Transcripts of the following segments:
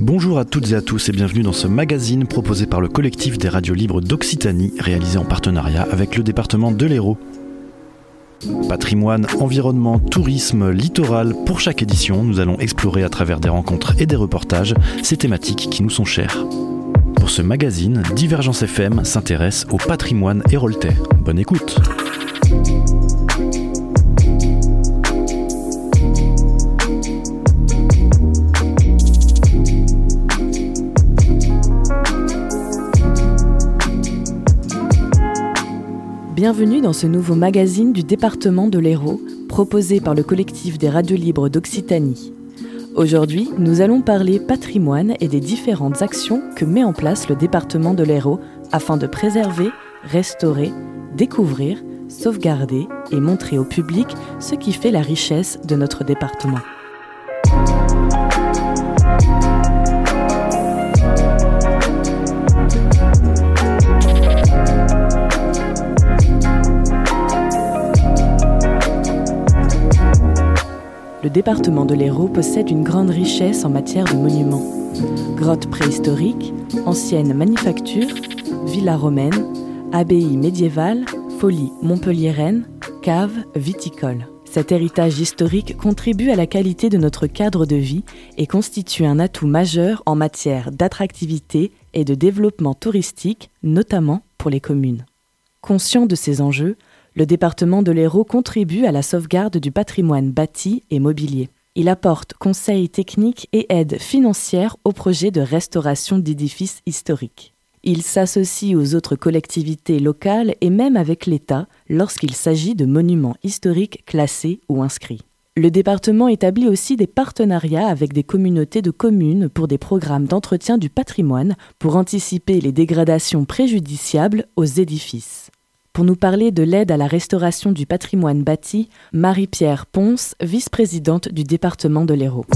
Bonjour à toutes et à tous et bienvenue dans ce magazine proposé par le collectif des radios libres d'Occitanie, réalisé en partenariat avec le département de l'Hérault. Patrimoine, environnement, tourisme, littoral, pour chaque édition, nous allons explorer à travers des rencontres et des reportages ces thématiques qui nous sont chères. Pour ce magazine, Divergence FM s'intéresse au patrimoine héroltais. Bonne écoute! Bienvenue dans ce nouveau magazine du département de l'Hérault, proposé par le collectif des radios libres d'Occitanie. Aujourd'hui, nous allons parler patrimoine et des différentes actions que met en place le département de l'Hérault afin de préserver, restaurer, découvrir, sauvegarder et montrer au public ce qui fait la richesse de notre département. Le département de l'Hérault possède une grande richesse en matière de monuments. Grottes préhistoriques, anciennes manufactures, villas romaines, abbayes médiévales, folies montpelliéraines, caves viticoles. Cet héritage historique contribue à la qualité de notre cadre de vie et constitue un atout majeur en matière d'attractivité et de développement touristique, notamment pour les communes. Conscient de ces enjeux, le département de l'Hérault contribue à la sauvegarde du patrimoine bâti et mobilier. Il apporte conseils techniques et aide financière aux projets de restauration d'édifices historiques. Il s'associe aux autres collectivités locales et même avec l'État lorsqu'il s'agit de monuments historiques classés ou inscrits. Le département établit aussi des partenariats avec des communautés de communes pour des programmes d'entretien du patrimoine pour anticiper les dégradations préjudiciables aux édifices. Pour nous parler de l'aide à la restauration du patrimoine bâti, Marie-Pierre Ponce, vice-présidente du département de l'Hérault.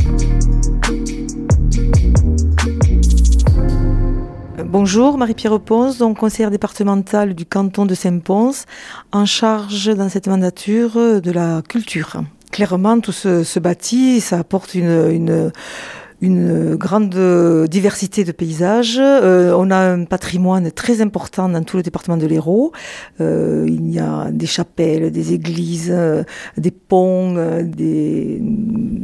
Bonjour, Marie-Pierre Ponce, donc conseillère départementale du canton de Saint-Pons, en charge dans cette mandature de la culture. Clairement, tout ce, bâti, ça apporte une une grande diversité de paysages. Euh, on a un patrimoine très important dans tout le département de l'Hérault. Euh, il y a des chapelles, des églises, euh, des ponts, des,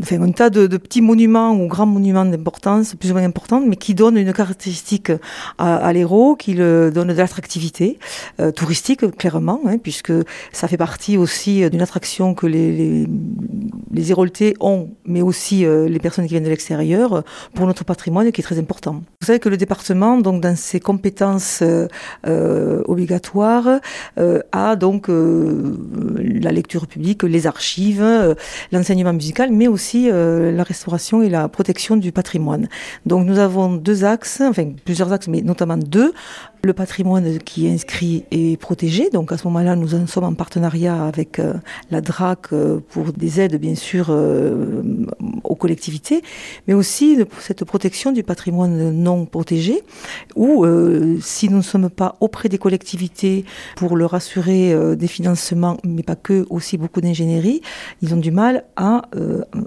enfin, un tas de, petits monuments ou grands monuments d'importance, plus ou moins importants, mais qui donnent une caractéristique à, l'Hérault, qui le donne de l'attractivité touristique, clairement, hein, puisque ça fait partie aussi d'une attraction que les, les Héroltais ont, mais aussi les personnes qui viennent de l'extérieur pour notre patrimoine qui est très important. Vous savez que le département, donc dans ses compétences euh, euh obligatoires, euh, a donc euh, la lecture publique, les archives, euh, l'enseignement musical, mais aussi la restauration et la protection du patrimoine. Donc nous avons deux axes, enfin plusieurs axes, mais notamment deux. Le patrimoine qui est inscrit et protégé. Donc à ce moment-là, nous en sommes en partenariat avec euh, la DRAC euh, pour des aides, bien sûr, euh, aux collectivités, mais aussi cette protection du patrimoine non protégé, où si nous ne sommes pas auprès des collectivités pour leur assurer des financements, mais pas que, aussi beaucoup d'ingénierie, ils ont du mal à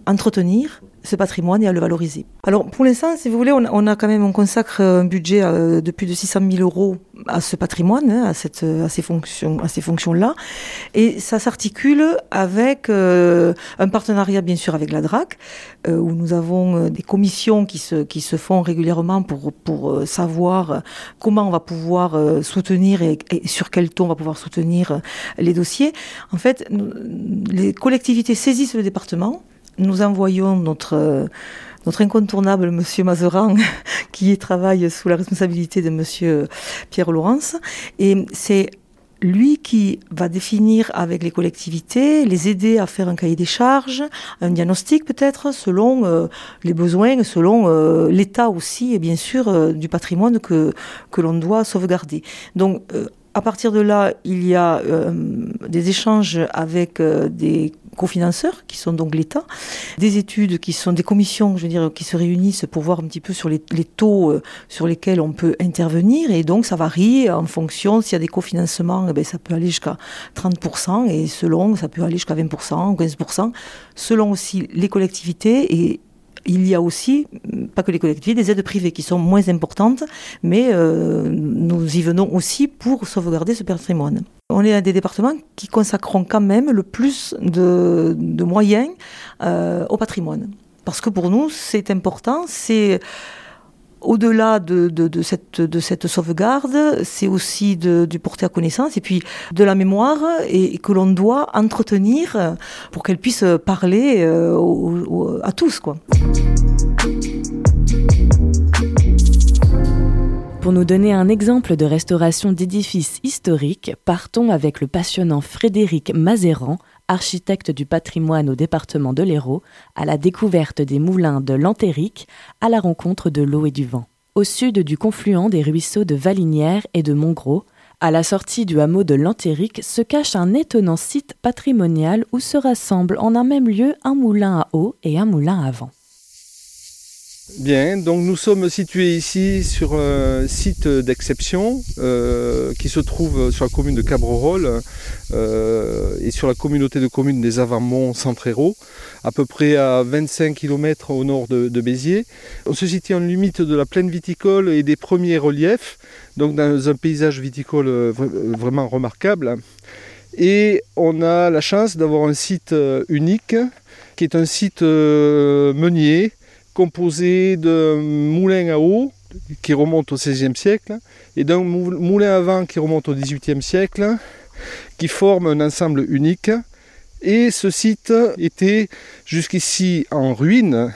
entretenir ce patrimoine et à le valoriser. Alors pour l'instant, si vous voulez, on, a quand même, on consacre un budget euh, de plus de 600 000 euros à ce patrimoine, hein, à, cette, à ces fonctions, à ces fonctions-là, et ça s'articule avec euh, un partenariat bien sûr avec la DRAC, euh, où nous avons des commissions qui se qui se font régulièrement pour pour savoir comment on va pouvoir soutenir et, sur quel ton on va pouvoir soutenir les dossiers. En fait, les collectivités saisissent le département nous envoyons notre notre incontournable Monsieur Mazeran, qui travaille sous la responsabilité de Monsieur Pierre Laurence, et c'est lui qui va définir avec les collectivités, les aider à faire un cahier des charges, un diagnostic peut-être selon euh, les besoins, selon euh, l'état aussi et bien sûr euh, du patrimoine que que l'on doit sauvegarder. Donc à partir de là, il y a des échanges avec des cofinanceurs, qui sont donc l'État, des études qui sont des commissions, je veux dire, qui se réunissent pour voir un petit peu sur les, taux euh, sur lesquels on peut intervenir, et donc ça varie en fonction, s'il y a des cofinancements, eh ben, ça peut aller jusqu'à 30%, et selon, ça peut aller jusqu'à 20% ou 15%, selon aussi les collectivités. Et il y a aussi, pas que les collectivités, des aides privées qui sont moins importantes, mais euh, nous y venons aussi pour sauvegarder ce patrimoine. On est un des départements qui consacreront quand même le plus de, moyens euh, au patrimoine. Parce que pour nous, c'est important, c'est au-delà de, cette, sauvegarde, c'est aussi du porter à connaissance et puis de la mémoire et, que l'on doit entretenir pour qu'elle puisse parler euh, à tous. Quoi. Pour nous donner un exemple de restauration d'édifices historiques, partons avec le passionnant Frédéric Mazéran, architecte du patrimoine au département de l'Hérault, à la découverte des moulins de l'Antérique, à la rencontre de l'eau et du vent. Au sud du confluent des ruisseaux de Valinière et de Montgros, à la sortie du hameau de l'Antérique se cache un étonnant site patrimonial où se rassemblent en un même lieu un moulin à eau et un moulin à vent. Bien, donc nous sommes situés ici sur un site d'exception euh, qui se trouve sur la commune de Cabrerolles euh, et sur la communauté de communes des Avamont Centrero, à peu près à 25 km au nord de, Béziers. On se situe en limite de la plaine viticole et des premiers reliefs, donc dans un paysage viticole vraiment remarquable. Et on a la chance d'avoir un site unique qui est un site euh, meunier composé d'un moulin à eau qui remonte au XVIe siècle et d'un moulin à vent qui remonte au XVIIIe siècle, qui forme un ensemble unique. Et ce site était jusqu'ici en ruine.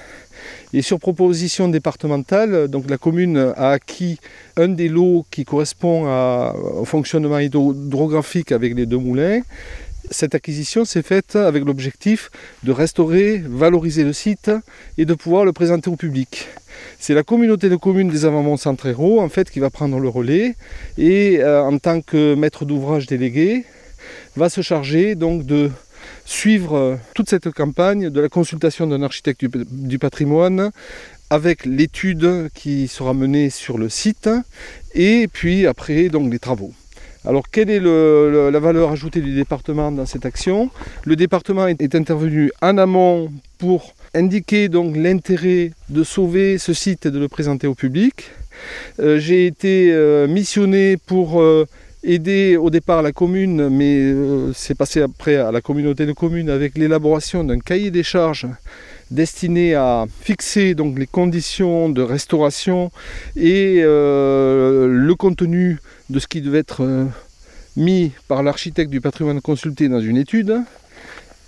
Et sur proposition départementale, donc la commune a acquis un des lots qui correspond au fonctionnement hydrographique avec les deux moulins cette acquisition s'est faite avec l'objectif de restaurer, valoriser le site et de pouvoir le présenter au public. C'est la communauté de communes des Avamont Centrero en fait qui va prendre le relais et euh, en tant que maître d'ouvrage délégué va se charger donc de suivre euh, toute cette campagne de la consultation d'un architecte du patrimoine avec l'étude qui sera menée sur le site et puis après les travaux. Alors quelle est la valeur ajoutée du département dans cette action? Le département est intervenu en amont pour indiquer donc l'intérêt de sauver ce site et de le présenter au public. Euh, j'ai été euh, missionné pour euh, aider au départ la commune, mais c'est passé après à la communauté de communes avec l'élaboration d'un cahier des charges destiné à fixer donc les conditions de restauration et le contenu de ce qui devait être euh, mis par l'architecte du patrimoine consulté dans une étude.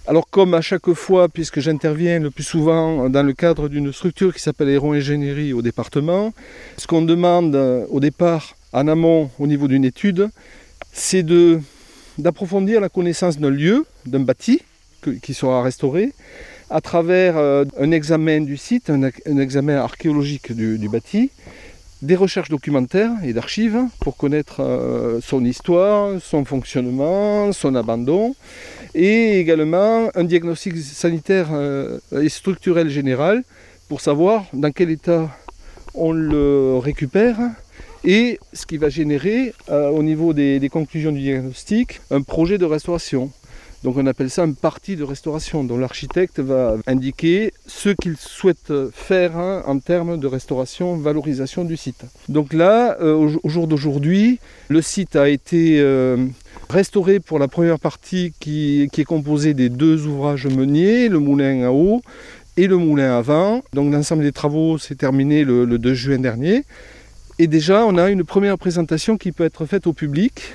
Alors comme à chaque fois, puisque j'interviens le plus souvent dans le cadre d'une structure qui s'appelle Aéro-Ingénierie au département, ce qu'on demande euh, au départ en amont au niveau d'une étude, c'est d'approfondir la connaissance d'un lieu, d'un bâti qui sera restauré, à travers euh, un examen du site, un, examen archéologique du bâti, des recherches documentaires et d'archives pour connaître euh, son histoire, son fonctionnement, son abandon, et également un diagnostic sanitaire euh, et structurel général pour savoir dans quel état on le récupère et ce qui va générer au niveau des conclusions du diagnostic un projet de restauration. Donc on appelle ça un parti de restauration dont l'architecte va indiquer ce qu'il souhaite faire hein, en termes de restauration, valorisation du site. Donc là, euh, au jour d'aujourd'hui, le site a été euh, restauré pour la première partie qui, est composée des deux ouvrages meuniers, le moulin à eau et le moulin à vent. Donc l'ensemble des travaux s'est terminé le 2 juin dernier. Et déjà, on a une première présentation qui peut être faite au public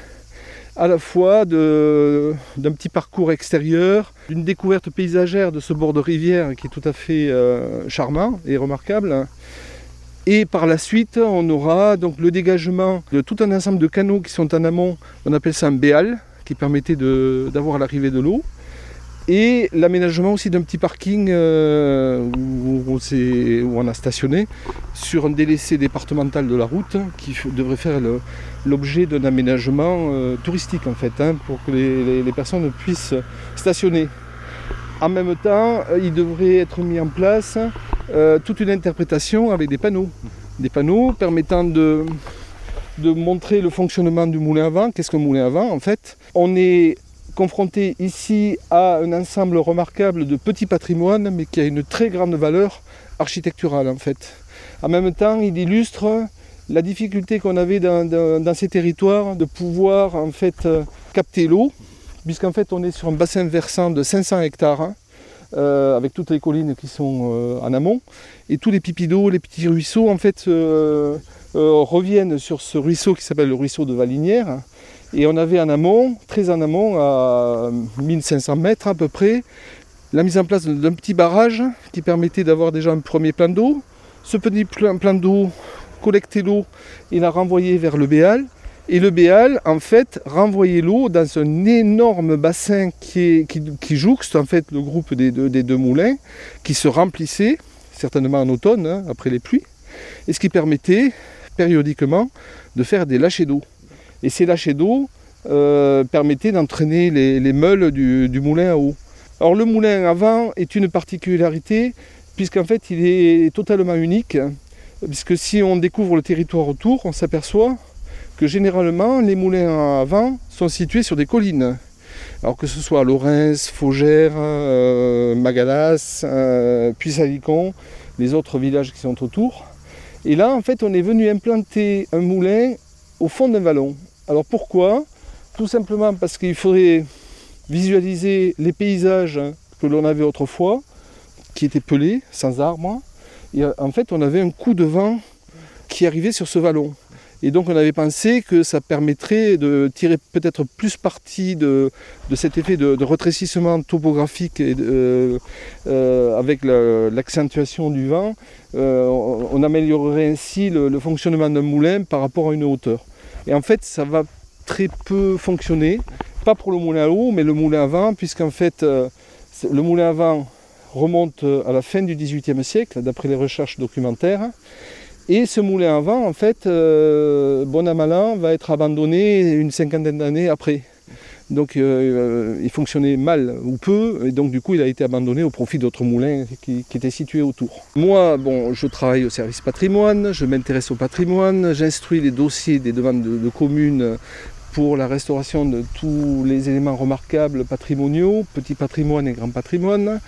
à la fois d'un petit parcours extérieur, d'une découverte paysagère de ce bord de rivière qui est tout à fait euh, charmant et remarquable. Et par la suite, on aura donc le dégagement de tout un ensemble de canaux qui sont en amont, on appelle ça un béal, qui permettait d'avoir l'arrivée de l'eau et l'aménagement aussi d'un petit parking euh, où, on a stationné sur un délaissé départemental de la route qui devrait faire l'objet d'un aménagement euh, touristique en fait, hein, pour que les, personnes puissent stationner. En même temps, euh, il devrait être mis en place toute une interprétation avec des panneaux. Des panneaux permettant de, de montrer le fonctionnement du moulin à vent. Qu'est-ce qu'un moulin à vent en fait? On est confronté ici à un ensemble remarquable de petits patrimoines, mais qui a une très grande valeur architecturale en fait. En même temps, il illustre la difficulté qu'on avait dans, ces territoires de pouvoir en fait euh, capter l'eau, puisqu'en fait on est sur un bassin versant de 500 hectares. Hein, euh, avec toutes les collines qui sont euh, en amont, et tous les pipis d'eau, les petits ruisseaux, en fait, reviennent sur ce ruisseau qui s'appelle le ruisseau de Valinière, et on avait en amont, très en amont, à 1500 mètres à peu près, la mise en place d'un petit barrage qui permettait d'avoir déjà un premier plan d'eau. Ce petit plan d'eau collectait l'eau et la renvoyait vers le Béal. Et le Béal, en fait, renvoyait l'eau dans un énorme bassin qui, jouxte en fait le groupe des deux, moulins, qui se remplissait, certainement en automne, hein, après les pluies, et ce qui permettait périodiquement de faire des lâchers d'eau. Et ces lâchers d'eau euh, permettaient d'entraîner les, meules du, moulin à eau. Alors le moulin à vent est une particularité puisqu'en fait il est totalement unique, puisque si on découvre le territoire autour, on s'aperçoit que généralement les moulins à vent sont situés sur des collines. Alors que ce soit à Lorens, Faugère, euh, Magalas, euh, Puy-Salicon, les autres villages qui sont autour. Et là, en fait, on est venu implanter un moulin au fond d'un vallon. Alors pourquoi? Tout simplement parce qu'il faudrait visualiser les paysages que l'on avait autrefois, qui étaient pelés, sans arbres. Et euh, en fait, on avait un coup de vent qui arrivait sur ce vallon. Et donc on avait pensé que ça permettrait de tirer peut-être plus parti de, cet effet de, retrécissement topographique et euh, euh, avec l'accentuation du vent. on améliorerait ainsi le fonctionnement d'un moulin par rapport à une hauteur. Et en fait, ça va très peu fonctionner, pas pour le moulin à eau, mais le moulin à vent, puisqu'en fait, euh, le moulin à vent remonte euh, à la fin du XVIIIe siècle, d'après les recherches documentaires. Et ce moulin à vent, en fait, euh, bon à va être abandonné une cinquantaine d'années après. Donc euh, il fonctionnait mal ou peu, et donc du coup il a été abandonné au profit d'autres moulins qui, étaient situés autour. Moi, bon, je travaille au service patrimoine, je m'intéresse au patrimoine, j'instruis les dossiers des demandes de communes pour la restauration de tous les éléments remarquables patrimoniaux, petit patrimoine et grand patrimoine.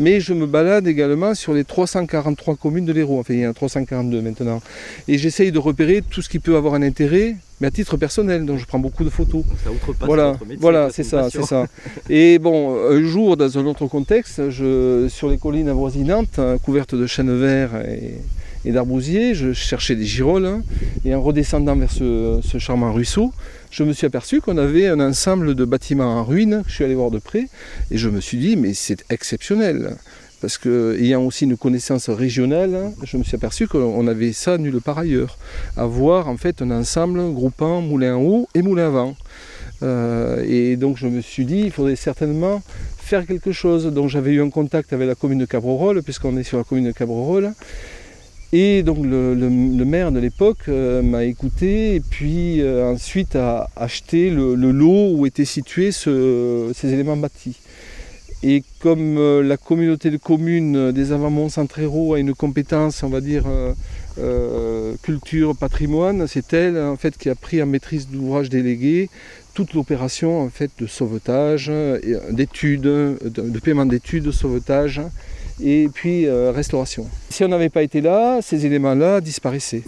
Mais je me balade également sur les 343 communes de l'Hérault, enfin il y en a 342 maintenant. Et j'essaye de repérer tout ce qui peut avoir un intérêt, mais à titre personnel, donc je prends beaucoup de photos. Ça outrepasse voilà, voilà, c'est ça, c'est ça. Et bon, un jour, dans un autre contexte, je, sur les collines avoisinantes, couvertes de chênes verts et et d'arbousiers, je cherchais des girolles, hein. et en redescendant vers ce, charmant ruisseau, je me suis aperçu qu'on avait un ensemble de bâtiments en ruine, je suis allé voir de près, et je me suis dit, mais c'est exceptionnel. Parce que, ayant aussi une connaissance régionale, hein, je me suis aperçu qu'on avait ça nulle part ailleurs. Avoir en fait un ensemble groupant moulin haut et moulin à vent. Euh, et donc je me suis dit, il faudrait certainement faire quelque chose. Donc j'avais eu un contact avec la commune de Cabrerolles, puisqu'on est sur la commune de Cabrerolles. Et donc le, maire de l'époque euh, m'a écouté et puis euh, ensuite a acheté le, lot où étaient situés ces éléments bâtis. Et comme euh, la communauté de communes des Avamont Centrero a une compétence, on va dire, culture, patrimoine, c'est elle en fait qui a pris en maîtrise d'ouvrage délégué toute l'opération en fait de sauvetage, d'études, de paiement d'études, de sauvetage et puis euh, restauration. Si on n'avait pas été là, ces éléments-là disparaissaient.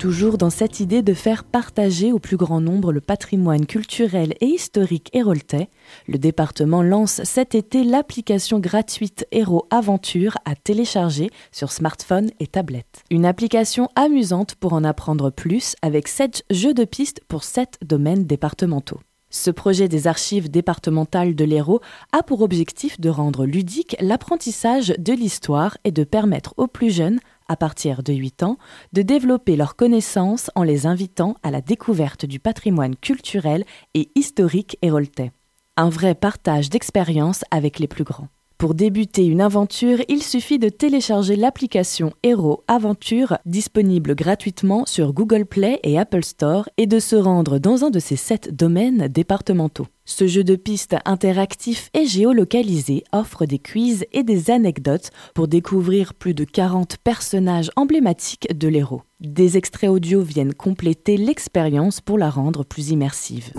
Toujours dans cette idée de faire partager au plus grand nombre le patrimoine culturel et historique héroltais, le département lance cet été l'application gratuite Héros Aventure à télécharger sur smartphone et tablette. Une application amusante pour en apprendre plus avec 7 jeux de pistes pour 7 domaines départementaux. Ce projet des archives départementales de l'Hérault a pour objectif de rendre ludique l'apprentissage de l'histoire et de permettre aux plus jeunes, à partir de 8 ans, de développer leurs connaissances en les invitant à la découverte du patrimoine culturel et historique héroltais. Un vrai partage d'expériences avec les plus grands. Pour débuter une aventure, il suffit de télécharger l'application Hero Aventure disponible gratuitement sur Google Play et Apple Store et de se rendre dans un de ces sept domaines départementaux. Ce jeu de pistes interactif et géolocalisé offre des quiz et des anecdotes pour découvrir plus de 40 personnages emblématiques de l'héros. Des extraits audio viennent compléter l'expérience pour la rendre plus immersive.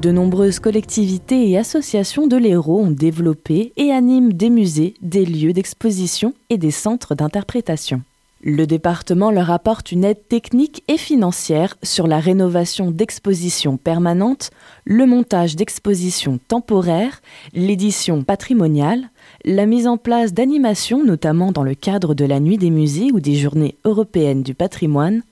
De nombreuses collectivités et associations de l'Hérault ont développé et animent des musées, des lieux d'exposition et des centres d'interprétation. Le département leur apporte une aide technique et financière sur la rénovation d'expositions permanentes, le montage d'expositions temporaires, l'édition patrimoniale, la mise en place d'animations notamment dans le cadre de la nuit des musées ou des journées européennes du patrimoine,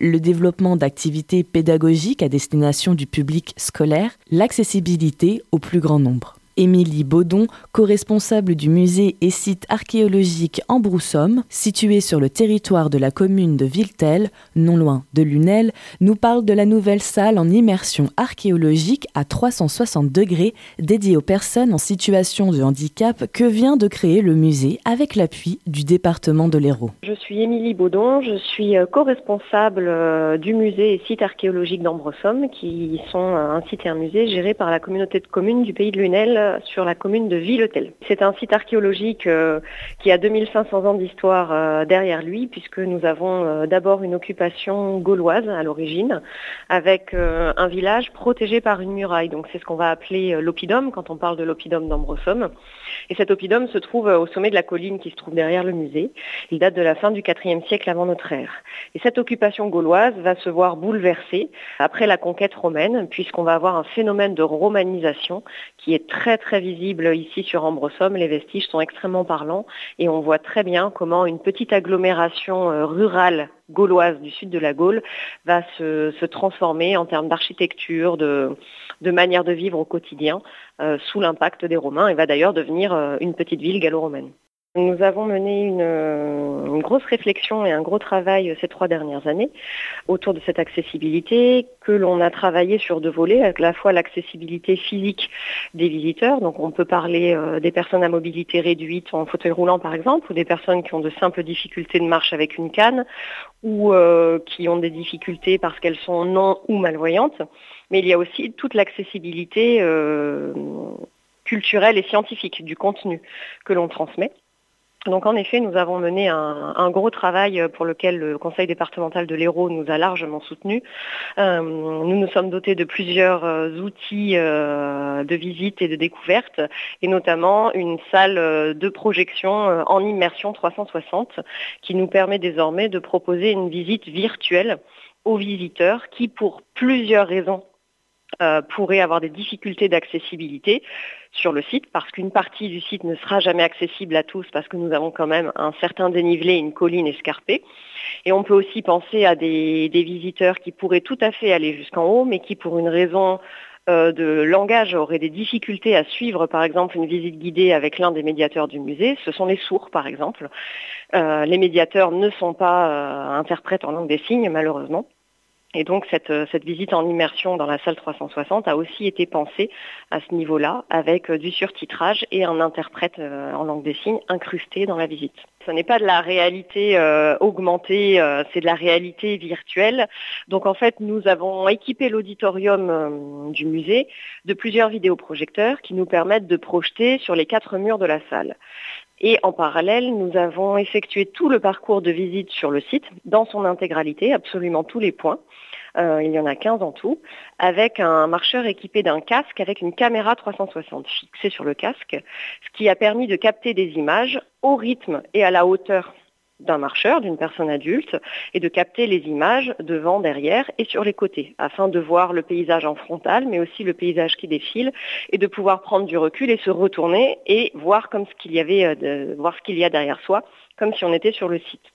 le développement d'activités pédagogiques à destination du public scolaire, l'accessibilité au plus grand nombre. Émilie Baudon, co-responsable du musée et site archéologique en situé sur le territoire de la commune de Villetel, non loin de Lunel, nous parle de la nouvelle salle en immersion archéologique à 360 degrés dédiée aux personnes en situation de handicap que vient de créer le musée avec l'appui du département de l'Hérault. Je suis Émilie Baudon, je suis euh, co-responsable euh, du musée et site archéologique d'Ambresomme, qui sont euh, un site et un musée gérés par la communauté de communes du pays de Lunel sur la commune de Villetel. C'est un site archéologique euh, qui a 2500 ans d'histoire euh, derrière lui, puisque nous avons euh, d'abord une occupation gauloise à l'origine, avec un village protégé par une muraille. Donc c'est ce qu'on va appeler l'oppidum quand on parle de l'oppidum d'Ambresomme. Et cet oppidum se trouve au sommet de la colline qui se trouve derrière le musée. Il date de la fin du IVe siècle avant notre ère. Et cette occupation gauloise va se voir bouleversée après la conquête romaine, puisqu'on va avoir un phénomène de romanisation qui est très très visible ici sur Ambresomme. Les vestiges sont extrêmement parlants et on voit très bien comment une petite agglomération euh, rurale gauloise du sud de la Gaule va se, transformer en termes d'architecture, de, manière de vivre au quotidien euh, sous l'impact des Romains et va d'ailleurs devenir euh, une petite ville gallo-romaine. Nous avons mené une, grosse réflexion et un gros travail ces trois dernières années autour de cette accessibilité que l'on a travaillé sur deux volets, à la fois l'accessibilité physique des visiteurs, donc on peut parler euh, des personnes à mobilité réduite en fauteuil roulant par exemple, ou des personnes qui ont de simples difficultés de marche avec une canne, ou euh, qui ont des difficultés parce qu'elles sont non ou malvoyantes, mais il y a aussi toute l'accessibilité euh, culturelle et scientifique du contenu que l'on transmet. Donc en effet, nous avons mené un, gros travail pour lequel le Conseil départemental de l'Hérault nous a largement soutenus. Euh, nous nous sommes dotés de plusieurs euh, outils euh, de visite et de découverte, et notamment une salle de projection en immersion 360 qui nous permet désormais de proposer une visite virtuelle aux visiteurs qui, pour plusieurs raisons, pourraient avoir des difficultés d'accessibilité sur le site parce qu'une partie du site ne sera jamais accessible à tous parce que nous avons quand même un certain dénivelé, une colline escarpée. Et on peut aussi penser à des, visiteurs qui pourraient tout à fait aller jusqu'en haut, mais qui pour une raison euh, de langage auraient des difficultés à suivre par exemple une visite guidée avec l'un des médiateurs du musée. Ce sont les sourds par exemple. Euh, les médiateurs ne sont pas euh, interprètes en langue des signes malheureusement. Et donc euh, cette, visite en immersion dans la salle 360 a aussi été pensée à ce niveau-là, avec euh, du surtitrage et un interprète euh, en langue des signes incrusté dans la visite. Ce n'est pas de la réalité augmentée, c'est de la réalité virtuelle. Donc en fait, nous avons équipé l'auditorium du musée de plusieurs vidéoprojecteurs qui nous permettent de projeter sur les quatre murs de la salle. Et en parallèle, nous avons effectué tout le parcours de visite sur le site, dans son intégralité, absolument tous les points. Euh, il y en a 15 en tout, avec un marcheur équipé d'un casque avec une caméra 360 fixée sur le casque, ce qui a permis de capter des images au rythme et à la hauteur d'un marcheur, d'une personne adulte, et de capter les images devant, derrière et sur les côtés, afin de voir le paysage en frontal, mais aussi le paysage qui défile, et de pouvoir prendre du recul et se retourner et voir comme ce qu'il y avait, euh, voir ce qu'il y a derrière soi, comme si on était sur le site.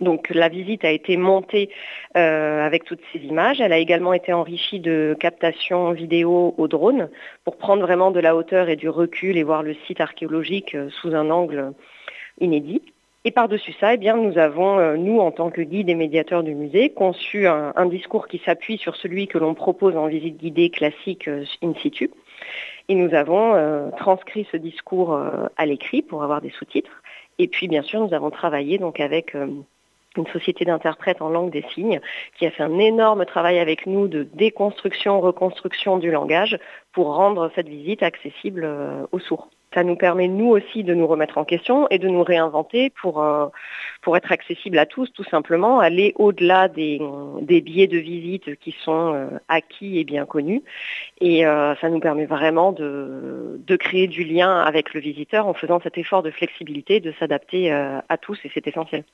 Donc la visite a été montée euh, avec toutes ces images. Elle a également été enrichie de captations vidéo au drone pour prendre vraiment de la hauteur et du recul et voir le site archéologique euh, sous un angle inédit. Et par-dessus ça, eh bien, nous avons, euh, nous, en tant que guide et médiateurs du musée, conçu un, discours qui s'appuie sur celui que l'on propose en visite guidée classique euh, in situ. Et nous avons euh, transcrit ce discours à l'écrit pour avoir des sous-titres. Et puis, bien sûr, nous avons travaillé donc avec une société d'interprètes en langue des signes qui a fait un énorme travail avec nous de déconstruction, reconstruction du langage pour rendre cette visite accessible aux sourds ça nous permet nous aussi de nous remettre en question et de nous réinventer pour, euh, pour être accessible à tous, tout simplement, aller au-delà des, des billets de visite qui sont euh, acquis et bien connus. Et euh, ça nous permet vraiment de, de créer du lien avec le visiteur en faisant cet effort de flexibilité, de s'adapter à tous, et c'est essentiel.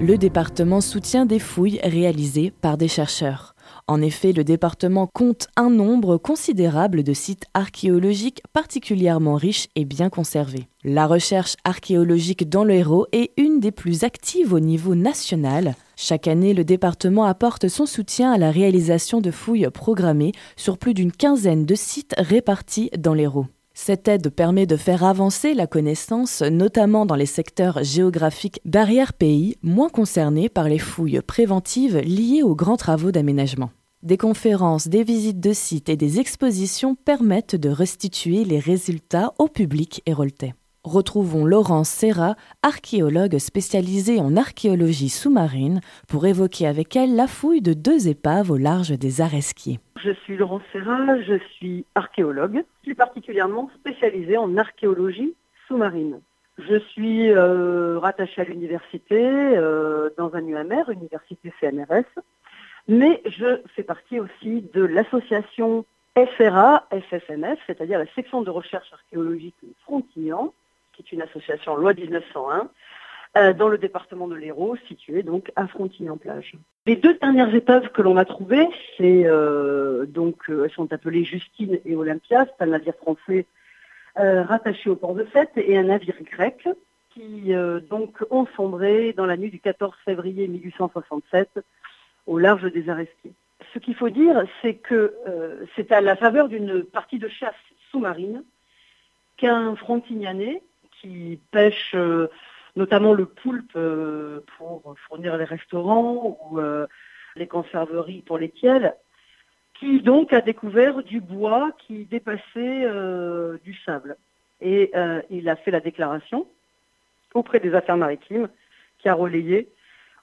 Le département soutient des fouilles réalisées par des chercheurs. En effet, le département compte un nombre considérable de sites archéologiques particulièrement riches et bien conservés. La recherche archéologique dans le Hérault est une des plus actives au niveau national. Chaque année, le département apporte son soutien à la réalisation de fouilles programmées sur plus d'une quinzaine de sites répartis dans l'Hérault. Cette aide permet de faire avancer la connaissance, notamment dans les secteurs géographiques d'arrière-pays moins concernés par les fouilles préventives liées aux grands travaux d'aménagement. Des conférences, des visites de sites et des expositions permettent de restituer les résultats au public héroltais. Retrouvons Laurence Serra, archéologue spécialisée en archéologie sous-marine, pour évoquer avec elle la fouille de deux épaves au large des Aresquiers. Je suis Laurence Serra, je suis archéologue, plus particulièrement spécialisée en archéologie sous-marine. Je suis euh, rattachée à l'université euh, dans un UMR, université CNRS, mais je fais partie aussi de l'association FRA, FSNF, c'est-à-dire la section de recherche archéologique Frontignan, qui est une association loi 1901, euh, dans le département de l'Hérault, situé donc à Frontignan-Plage. Les deux dernières épaves que l'on a trouvées, euh, euh, elles sont appelées Justine et Olympia, c'est un navire français rattaché au port de Fête et un navire grec qui ont sombré dans la nuit du 14 février 1867 au large des Aresquiers. Ce qu'il faut dire, c'est que c'est à la faveur d'une partie de chasse sous-marine qu'un frontignanais qui pêche euh, notamment le poulpe euh, pour fournir les restaurants ou euh, les conserveries pour les tiels, qui donc a découvert du bois qui dépassait du sable. Et il a fait la déclaration auprès des affaires maritimes qui a relayé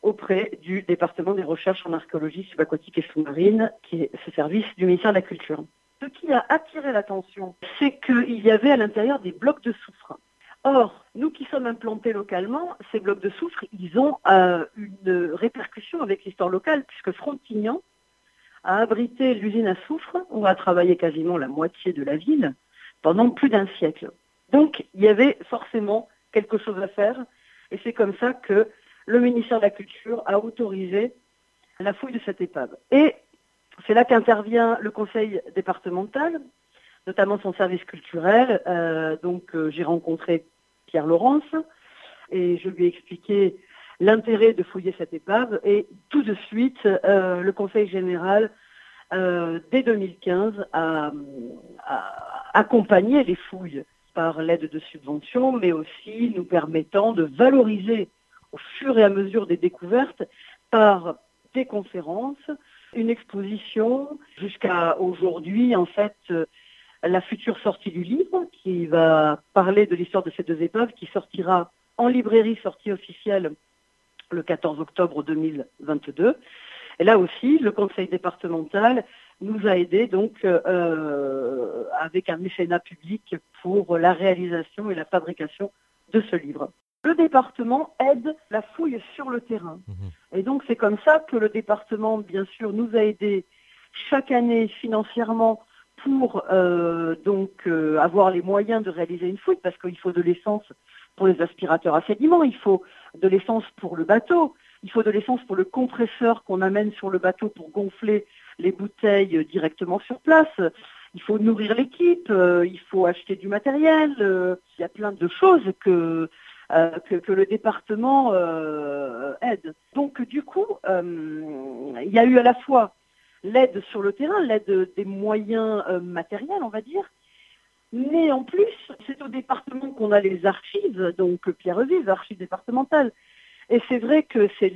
auprès du département des recherches en archéologie subaquatique et sous-marine, qui est ce service du ministère de la Culture. Ce qui a attiré l'attention, c'est qu'il y avait à l'intérieur des blocs de soufre. Or, nous qui sommes implantés localement, ces blocs de soufre, ils ont euh, une répercussion avec l'histoire locale, puisque Frontignan a abrité l'usine à soufre, où a travaillé quasiment la moitié de la ville, pendant plus d'un siècle. Donc, il y avait forcément quelque chose à faire, et c'est comme ça que le ministère de la Culture a autorisé la fouille de cette épave. Et c'est là qu'intervient le conseil départemental, notamment son service culturel. Euh, donc euh, j'ai rencontré Pierre Laurence et je lui ai expliqué l'intérêt de fouiller cette épave et tout de suite euh, le Conseil général dès 2015 a, accompagné les fouilles par l'aide de subventions, mais aussi nous permettant de valoriser au fur et à mesure des découvertes par des conférences, une exposition, jusqu'à aujourd'hui en fait la future sortie du livre qui va parler de l'histoire de ces deux épaves qui sortira en librairie sortie officielle le 14 octobre 2022. Et là aussi, le conseil départemental nous a aidés donc euh, avec un mécénat public pour la réalisation et la fabrication de ce livre. Le département aide la fouille sur le terrain. Mmh. Et donc c'est comme ça que le département, bien sûr, nous a aidés chaque année financièrement pour euh, donc euh, avoir les moyens de réaliser une fouille, parce qu'il faut de l'essence pour les aspirateurs à sédiments, il faut de l'essence pour le bateau, il faut de l'essence pour le compresseur qu'on amène sur le bateau pour gonfler les bouteilles directement sur place. Il faut nourrir l'équipe, euh, il faut acheter du matériel. il y a plein de choses que que, que, le département aide. Donc du coup, il y a eu à la fois l'aide sur le terrain, l'aide des moyens euh, matériels, on va dire, Mais en plus, c'est au département qu'on a les archives, donc Pierre-Vive, archives départementales. Et c'est vrai que c'est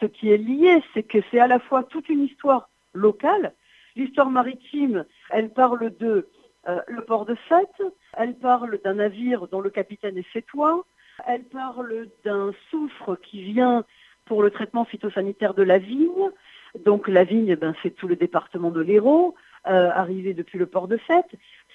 ce qui est lié, c'est que c'est à la fois toute une histoire locale. L'histoire maritime, elle parle de euh, le port de Sète, elle parle d'un navire dont le capitaine est sétois, elle parle d'un soufre qui vient pour le traitement phytosanitaire de la vigne. Donc la vigne, ben, c'est tout le département de l'Hérault, euh, arrivé depuis le port de Sète.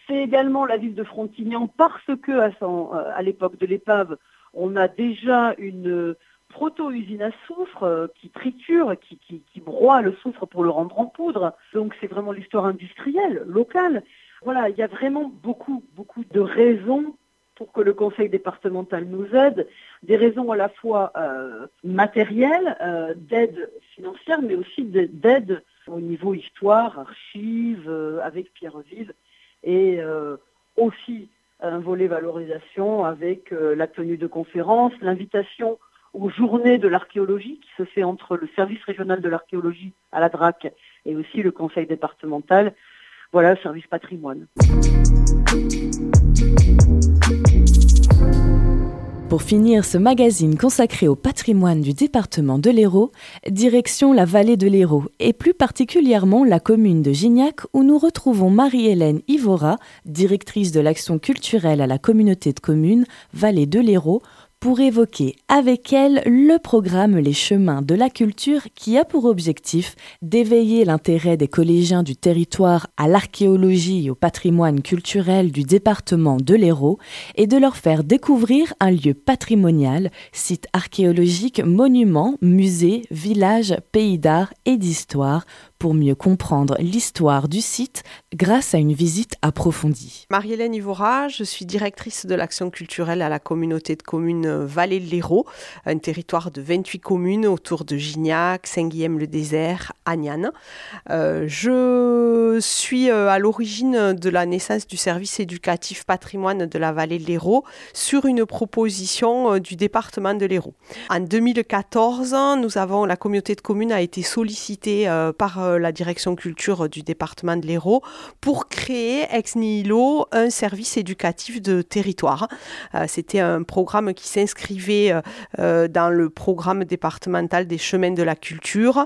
C'est également la ville de Frontignan parce que à, euh, l'époque de l'épave, on a déjà une proto-usine à soufre euh, qui triture, qui broie le soufre pour le rendre en poudre. Donc c'est vraiment l'histoire industrielle, locale. Voilà, il y a vraiment beaucoup, beaucoup de raisons pour que le conseil départemental nous aide, des raisons à la fois euh, matérielles, euh, d'aide financière, mais aussi d'aide au niveau histoire, archives, euh, avec Pierre Vive, et aussi un volet valorisation avec la tenue de conférences, l'invitation aux journées de l'archéologie qui se fait entre le service régional de l'archéologie à la DRAC et aussi le conseil départemental. Voilà, service patrimoine. Pour finir ce magazine consacré au patrimoine du département de l'Hérault, direction la vallée de l'Hérault et plus particulièrement la commune de Gignac où nous retrouvons Marie-Hélène Ivora, directrice de l'action culturelle à la communauté de communes Vallée de l'Hérault, pour évoquer avec elle le programme Les chemins de la culture qui a pour objectif d'éveiller l'intérêt des collégiens du territoire à l'archéologie et au patrimoine culturel du département de l'Hérault et de leur faire découvrir un lieu patrimonial, site archéologique, monument, musée, village, pays d'art et d'histoire pour mieux comprendre l'histoire du site grâce à une visite approfondie. Marie-Hélène Ivora, je suis directrice de l'action culturelle à la communauté de communes Vallée de l'Hérault, un territoire de 28 communes autour de Gignac, Saint-Guilhem-le-Désert, Agnan. Euh, je suis euh, à l'origine de la naissance du service éducatif patrimoine de la Vallée de l'Hérault sur une proposition euh, du département de l'Hérault. En 2014, nous avons, la communauté de communes a été sollicitée euh, euh, la direction culture du département de l'Hérault pour créer ex nihilo un service éducatif de territoire. Euh, C'était un programme qui s'inscrivait euh, dans le programme départemental des chemins de la culture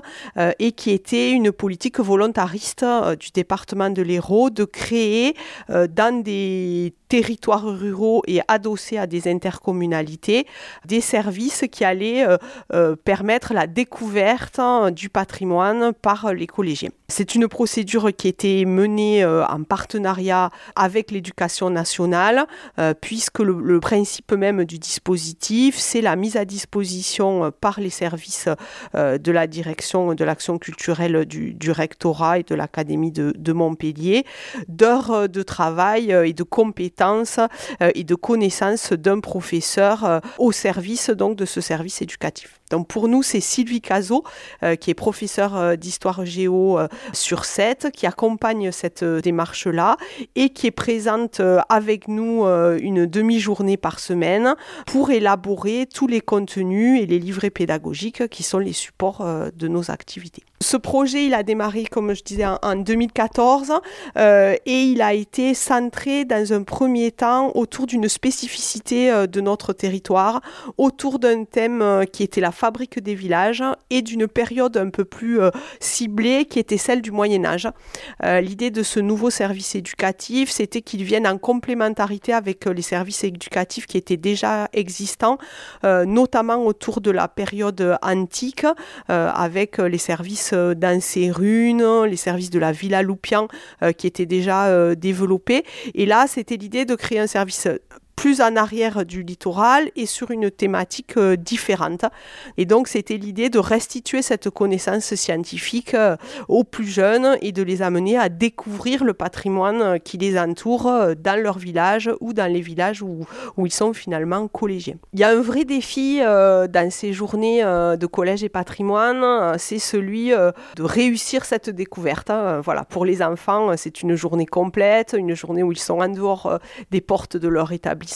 et qui était une politique volontariste du département de l'Hérault de créer dans des territoires ruraux et adossés à des intercommunalités des services qui allaient euh, euh, permettre la découverte hein, du patrimoine par les collégiens. C'est une procédure qui était menée euh, en partenariat avec l'éducation nationale, puisque le, principe même du dispositif, c'est la mise à disposition par les services de la direction de l'action culturelle du, rectorat et de l'académie de, de Montpellier d'heures de travail et de compétences euh, et de connaissances d'un professeur euh, au service donc de ce service éducatif. Donc pour nous, c'est Sylvie Cazot, euh, qui est professeure d'histoire géo sur 7, qui accompagne cette démarche-là et qui est présente avec nous une demi-journée par semaine pour élaborer tous les contenus et les livrets pédagogiques qui sont les supports de nos activités. Ce projet, il a démarré, comme je disais, en, en 2014 euh, et il a été centré dans un premier temps autour d'une spécificité euh, de notre territoire, autour d'un thème euh, qui était la fabrique des villages et d'une période un peu plus euh, ciblée qui était celle du Moyen Âge. L'idée de ce nouveau service éducatif, c'était qu'il vienne en complémentarité avec les services éducatifs qui étaient déjà existants, notamment autour de la période antique, avec les services euh, d'Ancé Rune, les services de la Villa Loupian euh, qui étaient déjà euh, développés. Et là, c'était l'idée de créer un service plus en arrière du littoral et sur une thématique euh, différente. Et donc, c'était l'idée de restituer cette connaissance scientifique euh, aux plus jeunes et de les amener à découvrir le patrimoine euh, qui les entoure dans leur village ou dans les villages où, ils sont finalement collégiens. Il y a un vrai défi dans ces journées de collège et patrimoine, c'est celui de réussir cette découverte. hein. Voilà, pour les enfants, c'est une journée complète, une journée où ils sont en dehors des portes de leur établissement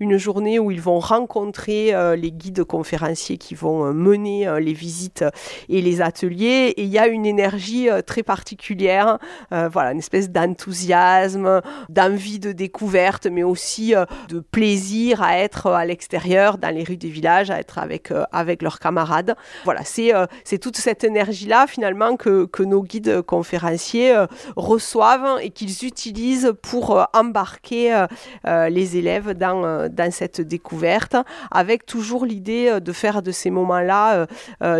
une journée où ils vont rencontrer les guides conférenciers qui vont mener les visites et les ateliers. Et il y a une énergie très particulière, voilà, une espèce d'enthousiasme, d'envie de découverte, mais aussi de plaisir à être à l'extérieur, dans les rues des villages, à être avec, avec leurs camarades. Voilà, c'est c'est toute cette énergie-là finalement que, que nos guides conférenciers reçoivent et qu'ils utilisent pour euh, embarquer euh, euh, les élèves dans, dans cette découverte, avec toujours l'idée de faire de ces moments-là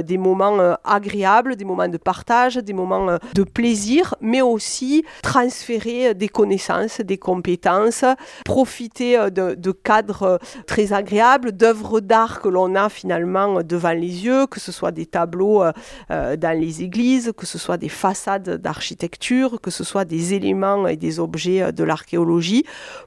des moments agréables, des moments de partage, des moments de plaisir, mais aussi transférer des connaissances, des compétences, profiter de, cadres très agréables, d'œuvres d'art que l'on a finalement devant les yeux, que ce soit des tableaux dans les églises, que ce soit des façades d'architecture, que ce soit des éléments et des objets euh, de l'archéologie,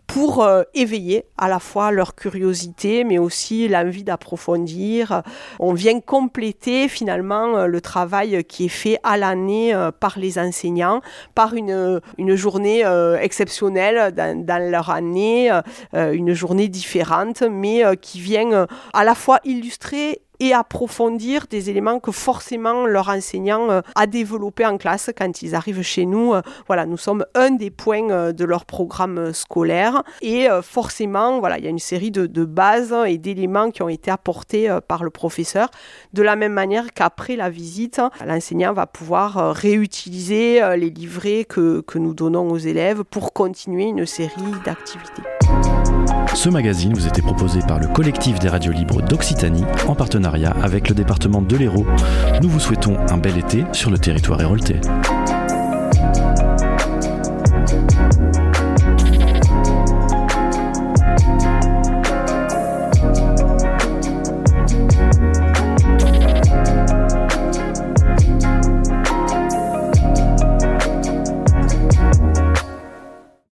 pour euh, éveiller à la fois leur curiosité, mais aussi l'envie d'approfondir. On vient compléter finalement euh, le travail qui est fait à l'année par les enseignants, par une, une journée exceptionnelle dans, dans, leur année, une journée différente, mais qui vient à la fois illustrer et approfondir des éléments que forcément leur enseignant euh, a développé en classe quand ils arrivent chez nous. Euh, voilà, nous sommes un des points euh, de leur programme scolaire et forcément, voilà, il y a une série de, bases et d'éléments qui ont été apportés par le professeur de la même manière qu'après la visite, l'enseignant va pouvoir réutiliser les livrets que nous donnons aux élèves pour continuer une série d'activités. Ce magazine vous était proposé par le collectif des radios libres d'Occitanie en partenariat avec le département de l'Hérault. Nous vous souhaitons un bel été sur le territoire héroltais.